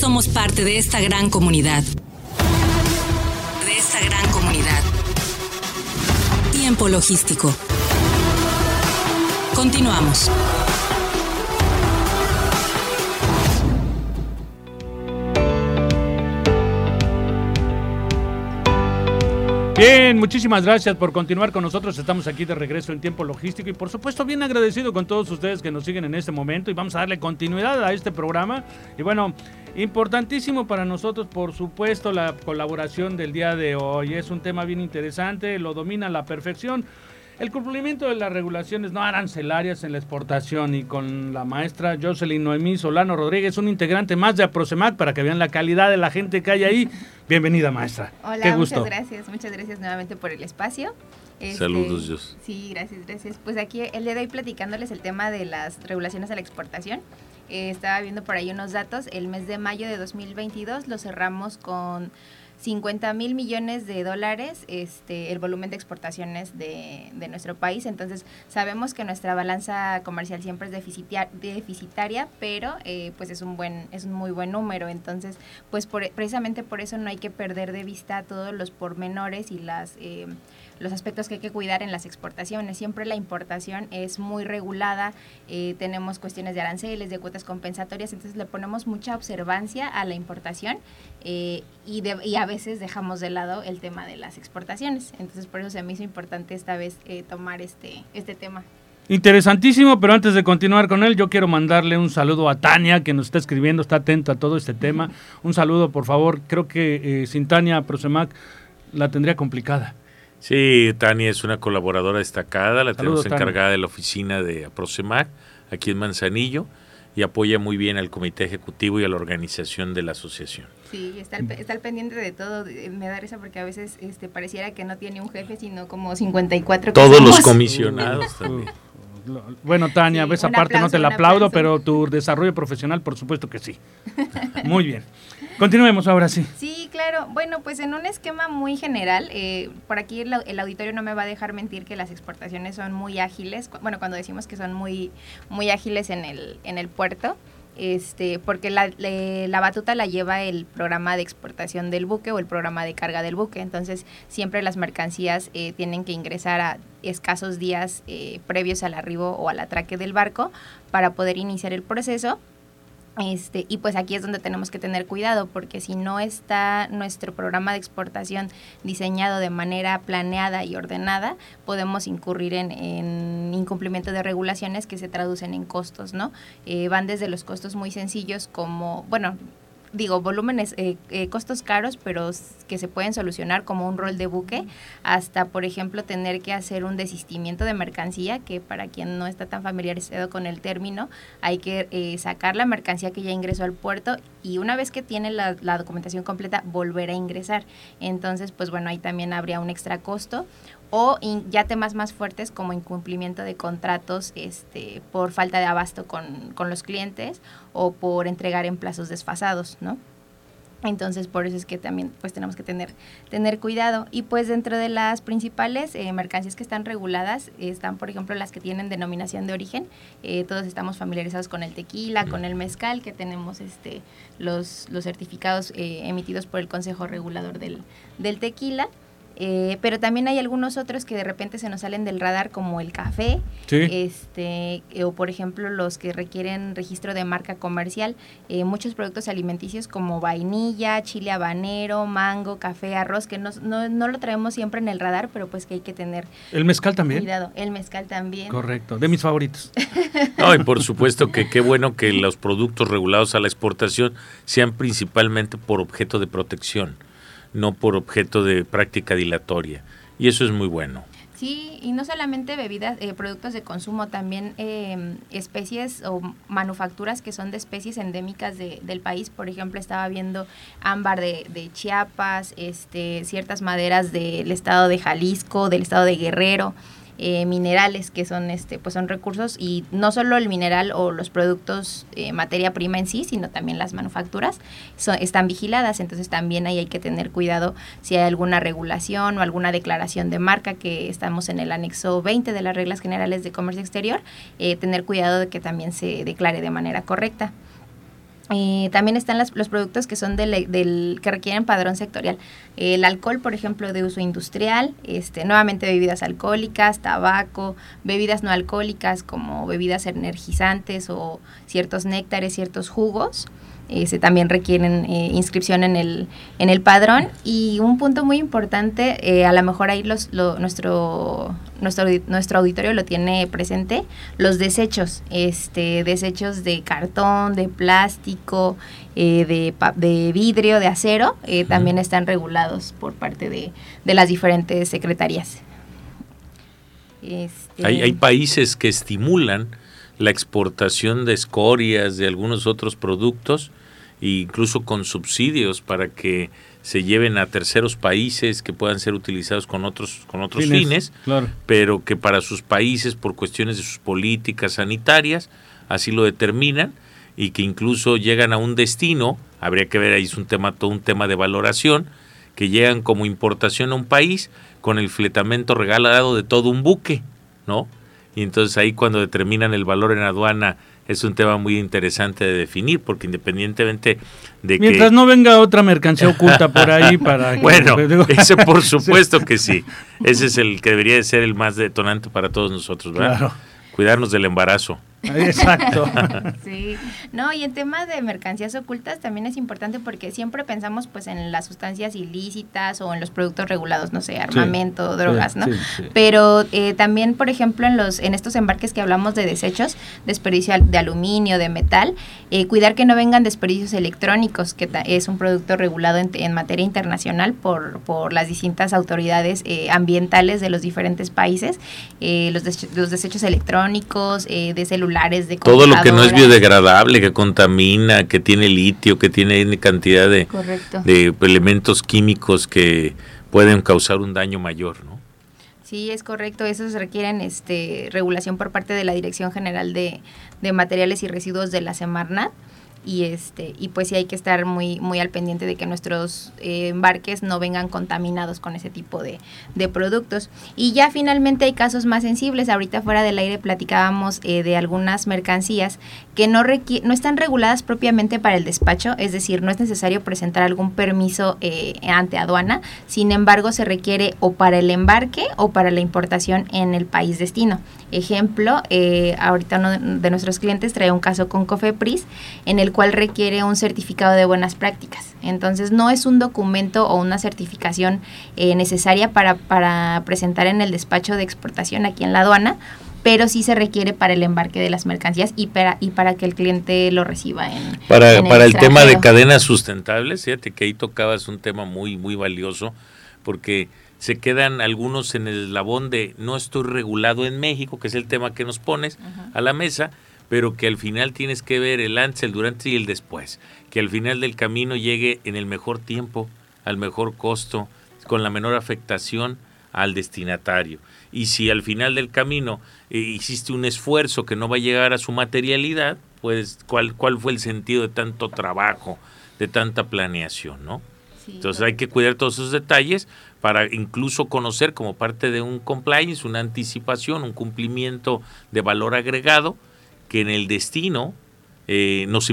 somos parte de esta gran comunidad. De esta gran comunidad. Tiempo logístico. Continuamos. Bien, muchísimas gracias por continuar con nosotros. Estamos aquí de regreso en tiempo logístico y por supuesto bien agradecido con todos ustedes que nos siguen en este momento y vamos a darle continuidad a este programa. Y bueno, importantísimo para nosotros, por supuesto, la colaboración del día de hoy. Es un tema bien interesante, lo domina a la perfección. El cumplimiento de las regulaciones no arancelarias en la exportación y con la maestra Jocelyn Noemí Solano Rodríguez, un integrante más de APROCEMAC para que vean la calidad de la gente que hay ahí. Bienvenida, maestra. Hola, Qué gusto. muchas gracias, muchas gracias nuevamente por el espacio. Este, Saludos, Dios. Sí, gracias, gracias. Pues aquí el día de hoy platicándoles el tema de las regulaciones a la exportación. Eh, estaba viendo por ahí unos datos. El mes de mayo de 2022 lo cerramos con 50 mil millones de dólares este, el volumen de exportaciones de, de, nuestro país. Entonces, sabemos que nuestra balanza comercial siempre es deficitaria, pero eh, pues es un, buen, es un muy buen número. Entonces, pues precisamente por eso no hay que perder de vista todos los pormenores y las... Eh, los aspectos que hay que cuidar en las exportaciones. Siempre la importación es muy regulada, eh, tenemos cuestiones de aranceles, de cuotas compensatorias, entonces le ponemos mucha observancia a la importación eh, y, y, a veces dejamos de lado el tema de las exportaciones. Entonces por eso se me hizo importante esta vez eh, tomar este, este tema. Interesantísimo, pero antes de continuar con él, yo quiero mandarle un saludo a Tania, que nos está escribiendo, está atenta a todo este tema. Un saludo, por favor. Creo que sin Tania Prosemac la tendría complicada. Sí, Tania es una colaboradora destacada, la tenemos encargada de la oficina de Aprocemac, aquí en Manzanillo, y apoya muy bien al comité ejecutivo y a la organización de la asociación. Sí, está al, está pendiente de todo. Me da risa porque a veces este, pareciera que no tiene un jefe, sino como 54 Todos los comisionados también. Bueno, Tania, esa parte no te la aplaudo, pero tu desarrollo profesional, por supuesto que sí. Muy bien. Continuemos ahora sí. Sí, claro. Bueno, pues en un esquema muy general, eh, por aquí el, auditorio no me va a dejar mentir que las exportaciones son muy ágiles. Bueno, cuando decimos que son muy, muy ágiles en el, en el puerto, este, porque la, la, batuta la lleva el programa de exportación del buque o el programa de carga del buque. Entonces, siempre las mercancías eh, tienen que ingresar a escasos días eh, previos al arribo o al atraque del barco para poder iniciar el proceso este, y pues aquí es donde tenemos que tener cuidado, porque si no está nuestro programa de exportación diseñado de manera planeada y ordenada, podemos incurrir en, incumplimiento de regulaciones que se traducen en costos, ¿no? Eh, van desde los costos muy sencillos como, bueno, digo, volúmenes, eh, eh, costos caros, pero que se pueden solucionar como un rol de buque, hasta, por ejemplo, tener que hacer un desistimiento de mercancía, que para quien no está tan familiarizado con el término, hay que eh, sacar la mercancía que ya ingresó al puerto y una vez que tiene la, la documentación completa, volver a ingresar. Entonces, pues bueno, ahí también habría un extra costo o ya temas más fuertes como incumplimiento de contratos este, por falta de abasto con, con, los clientes o por entregar en plazos desfasados, ¿no? Entonces, por eso es que también pues tenemos que tener, tener cuidado. Y pues dentro de las principales eh, mercancías que están reguladas, están por ejemplo las que tienen denominación de origen. Eh, todos estamos familiarizados con el tequila, con el mezcal, que tenemos este, los, los certificados eh, emitidos por el Consejo Regulador del, del Tequila. Eh, pero también hay algunos otros que de repente se nos salen del radar como el café, este, eh, o por ejemplo los que requieren registro de marca comercial, eh, muchos productos alimenticios como vainilla, chile habanero, mango, café, arroz, que no, no, lo traemos siempre en el radar, pero pues que hay que tener el mezcal también. Cuidado, el mezcal también. Correcto, de mis favoritos. no, y por supuesto que qué bueno que los productos regulados a la exportación sean principalmente por objeto de protección no por objeto de práctica dilatoria. Y eso es muy bueno. Sí, y no solamente bebidas, eh, productos de consumo, también eh, especies o manufacturas que son de especies endémicas de, del país. Por ejemplo, estaba viendo ámbar de, de Chiapas, este, ciertas maderas del estado de Jalisco, del estado de Guerrero. Eh, minerales que son este pues son recursos y no solo el mineral o los productos eh, materia prima en sí sino también las manufacturas son, están vigiladas. Entonces también ahí hay que tener cuidado si hay alguna regulación o alguna declaración de marca que estamos en el anexo 20 de las reglas generales de comercio exterior eh, tener cuidado de que también se declare de manera correcta Eh, también están los productos que son del, del, que requieren padrón sectorial. El alcohol, por ejemplo, de uso industrial, este, nuevamente bebidas alcohólicas, tabaco, bebidas no alcohólicas como bebidas energizantes o ciertos néctares, ciertos jugos. Este, también requieren eh, inscripción en el, en el padrón. Y un punto muy importante, eh, a lo mejor ahí los, nuestro, nuestro, nuestro auditorio lo tiene presente, los desechos, este, desechos de cartón, de plástico, eh, de, de, vidrio, de acero, también están regulados por parte de, de las diferentes secretarías. Este... Hay, hay países que estimulan la exportación de escorias, de algunos otros productos, incluso con subsidios para que se lleven a terceros países que puedan ser utilizados con otros con otros fines, pero que para sus países por cuestiones de sus políticas sanitarias así lo determinan y que incluso llegan a un destino, habría que ver ahí es un tema todo un tema de valoración, que llegan como importación a un país con el fletamento regalado de todo un buque, ¿no? Y entonces ahí cuando determinan el valor en aduana es un tema muy interesante de definir, porque independientemente de que... Mientras no venga otra mercancía oculta por ahí para... bueno, ese por supuesto que sí. Ese es el que debería de ser el más detonante para todos nosotros, ¿verdad? Claro. Cuidarnos del embarazo. Exacto. sí. No, y en tema de mercancías ocultas también es importante porque siempre pensamos pues en las sustancias ilícitas o en los productos regulados, no sé, armamento, drogas, ¿no? Pero eh, también, por ejemplo, en los en estos embarques que hablamos de desechos, desperdicio de aluminio, de metal, eh, cuidar que no vengan desperdicios electrónicos, que es un producto regulado en, materia internacional por, por las distintas autoridades eh, ambientales de los diferentes países, los, los desechos electrónicos, de celulares, todo lo que no es biodegradable, que contamina, que tiene litio, que tiene cantidad de, de elementos químicos que pueden causar un daño mayor, ¿no? Sí, es correcto. Esos requieren este, regulación por parte de la Dirección General de, de Materiales y Residuos de la Semarnat y este y pues sí hay que estar muy muy al pendiente de que nuestros eh, embarques no vengan contaminados con ese tipo de, productos. Y ya finalmente hay casos más sensibles. Ahorita fuera del aire platicábamos eh, de algunas mercancías que no no están reguladas propiamente para el despacho es decir no es necesario presentar algún permiso eh, ante aduana. Sin embargo se requiere o para el embarque o para la importación en el país destino. Ejemplo ahorita uno de nuestros clientes trae un caso con Cofepris en el cual requiere un certificado de buenas prácticas. Entonces no es un documento o una certificación eh, necesaria para, para presentar en el despacho de exportación aquí en la aduana, pero sí se requiere para el embarque de las mercancías y para, y para que el cliente lo reciba en Para, para el, tema de cadenas sustentables, fíjate que ahí tocabas un tema muy, muy valioso, porque se quedan algunos en el eslabón de no estoy regulado en México, que es el tema que nos pones a la mesa, pero que al final tienes que ver el antes, el durante y el después. Que al final del camino llegue en el mejor tiempo, al mejor costo, con la menor afectación al destinatario. Y si al final del camino eh, hiciste un esfuerzo que no va a llegar a su materialidad, pues ¿cuál, cuál fue el sentido de tanto trabajo, de tanta planeación, ¿no? Entonces hay que cuidar todos esos detalles para incluso conocer como parte de un compliance, una anticipación, un cumplimiento de valor agregado, que en el destino eh, nos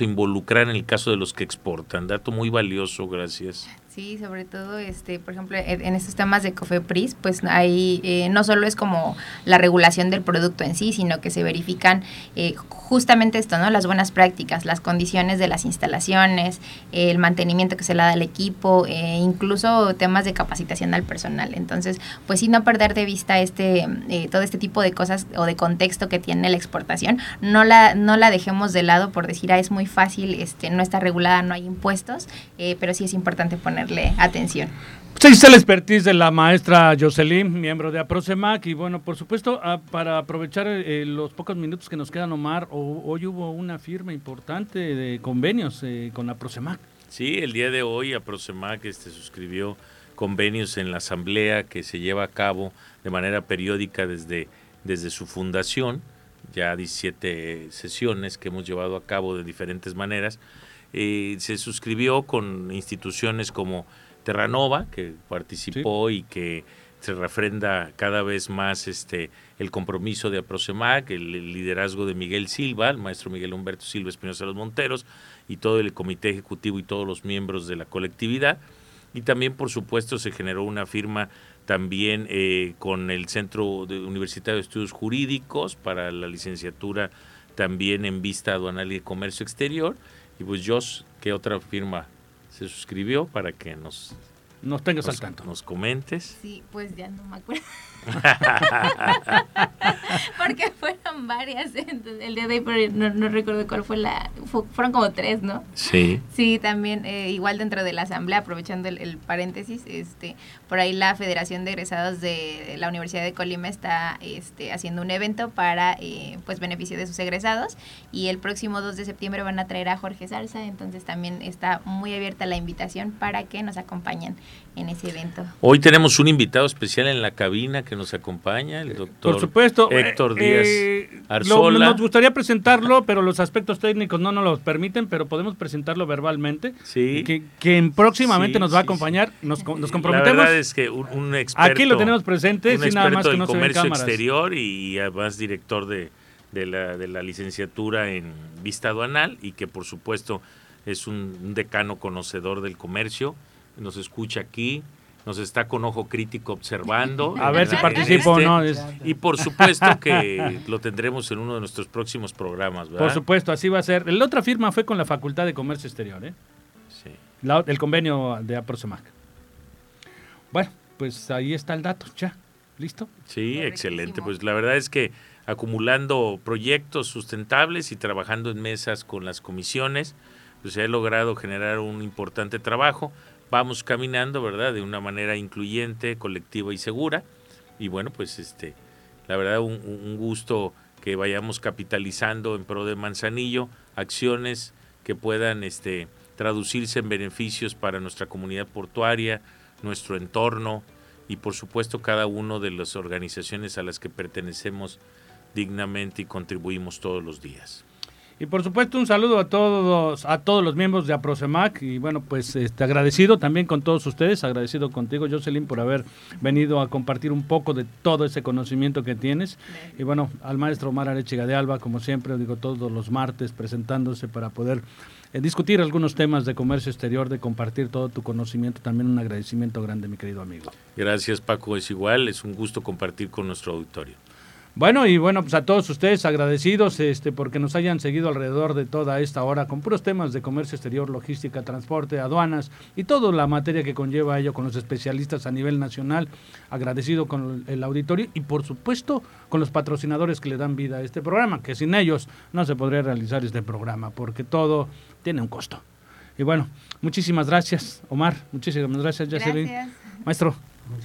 a involucrar en el caso de los que exportan. Dato muy valioso, gracias. Sí, sobre todo, este, por ejemplo, en estos temas de COFEPRIS, pues ahí eh, no solo es como la regulación del producto en sí, sino que se verifican eh, justamente esto, ¿no? Las buenas prácticas, las condiciones de las instalaciones, el mantenimiento que se le da al equipo, eh, incluso temas de capacitación al personal. Entonces, pues sí, no perder de vista este, todo este tipo de cosas o de contexto que tiene la exportación, no la, no la dejemos de lado por decir, ah, es muy fácil, este, no está regulada, no hay impuestos, pero sí es importante poner atención. Pues ahí está la expertise de la maestra Jocelyn, miembro de APROCEMAC. Y bueno, por supuesto, ah, para aprovechar eh, los pocos minutos que nos quedan, Omar, hoy hubo una firma importante de convenios eh, con APROCEMAC. Sí, el día de hoy APROCEMAC este, suscribió convenios en la asamblea que se lleva a cabo de manera periódica desde, desde su fundación, ya 17 sesiones que hemos llevado a cabo de diferentes maneras eh, se suscribió con instituciones como Terranova, que participó y que se refrenda cada vez más este el compromiso de Aprosemac, el, liderazgo de Miguel Silva, el maestro Miguel Humberto Silva Espinosa de los Monteros y todo el comité ejecutivo y todos los miembros de la colectividad. Y también, por supuesto, se generó una firma también eh, con el Centro Universitario de Estudios Jurídicos para la licenciatura también en vista aduanal y de comercio exterior. Y pues Josh, ¿qué otra firma se suscribió para que nos nos tengas al tanto. Nos comentes. Sí, pues ya no me acuerdo. Porque fueron varias. el día de hoy, no, recuerdo cuál fue la. Fueron como tres, ¿no? Sí. Sí, también, eh, igual dentro de la asamblea, aprovechando el, paréntesis, este por ahí la Federación de Egresados de la Universidad de Colima está este, haciendo un evento para eh, pues beneficio de sus egresados. Y el próximo 2 de septiembre van a traer a Jorge Salsa. Entonces también está muy abierta la invitación para que nos acompañen en ese evento. Hoy tenemos un invitado especial en la cabina que nos acompaña, el doctor Por supuesto, Héctor Díaz eh, Arzola. nos gustaría presentarlo, pero los aspectos técnicos no nos los permiten, pero podemos presentarlo verbalmente. Sí. Que, que próximamente nos va a acompañar, nos, nos, comprometemos. La verdad es que un, experto. Aquí lo tenemos presente, un sin nada más que no comercio se exterior y además director de, de, la, de la licenciatura en vista aduanal y que por supuesto es un decano conocedor del comercio nos escucha aquí, nos está con ojo crítico observando. A ver si participo o no. Y por supuesto que lo tendremos en uno de nuestros próximos programas. Por supuesto, así va a ser. La otra firma fue con la Facultad de Comercio Exterior, ¿eh? Sí. el convenio de APROSEMAC. Bueno, pues ahí está el dato, ya. ¿Listo? Sí, excelente. Pues la verdad es que acumulando proyectos sustentables y trabajando en mesas con las comisiones, pues se ha logrado generar un importante trabajo vamos caminando, ¿verdad? De una manera incluyente, colectiva y segura. Y bueno, pues este, la verdad, un, gusto que vayamos capitalizando en pro de Manzanillo acciones que puedan este, traducirse en beneficios para nuestra comunidad portuaria, nuestro entorno y por supuesto cada una de las organizaciones a las que pertenecemos dignamente y contribuimos todos los días. Y por supuesto un saludo a todos a todos los miembros de Aprosemac y bueno, pues este agradecido también con todos ustedes, agradecido contigo Jocelyn por haber venido a compartir un poco de todo ese conocimiento que tienes. Y bueno, al maestro Omar Arechiga de Alba, como siempre, digo todos los martes presentándose para poder eh, discutir algunos temas de comercio exterior, de compartir todo tu conocimiento, también un agradecimiento grande, mi querido amigo. Gracias Paco, es igual, es un gusto compartir con nuestro auditorio. Bueno, y bueno, pues a todos ustedes agradecidos este, porque nos hayan seguido alrededor de toda esta hora con puros temas de comercio exterior, logística, transporte, aduanas y toda la materia que conlleva ello con los especialistas a nivel nacional. Agradecido con el auditorio y por supuesto con los patrocinadores que le dan vida a este programa, que sin ellos no se podría realizar este programa porque todo tiene un costo. Y bueno, muchísimas gracias, Omar. Muchísimas gracias, Jacqueline. Maestro,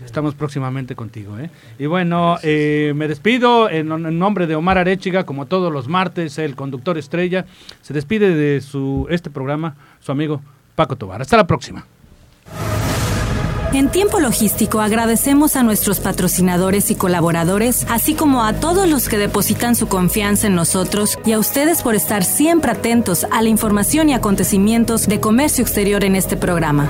Estamos próximamente contigo. ¿eh? Y bueno, eh, me despido en, nombre de Omar Arechiga, como todos los martes, el conductor estrella. Se despide de su, este programa su amigo Paco Tobar. Hasta la próxima. En tiempo logístico agradecemos a nuestros patrocinadores y colaboradores, así como a todos los que depositan su confianza en nosotros y a ustedes por estar siempre atentos a la información y acontecimientos de comercio exterior en este programa.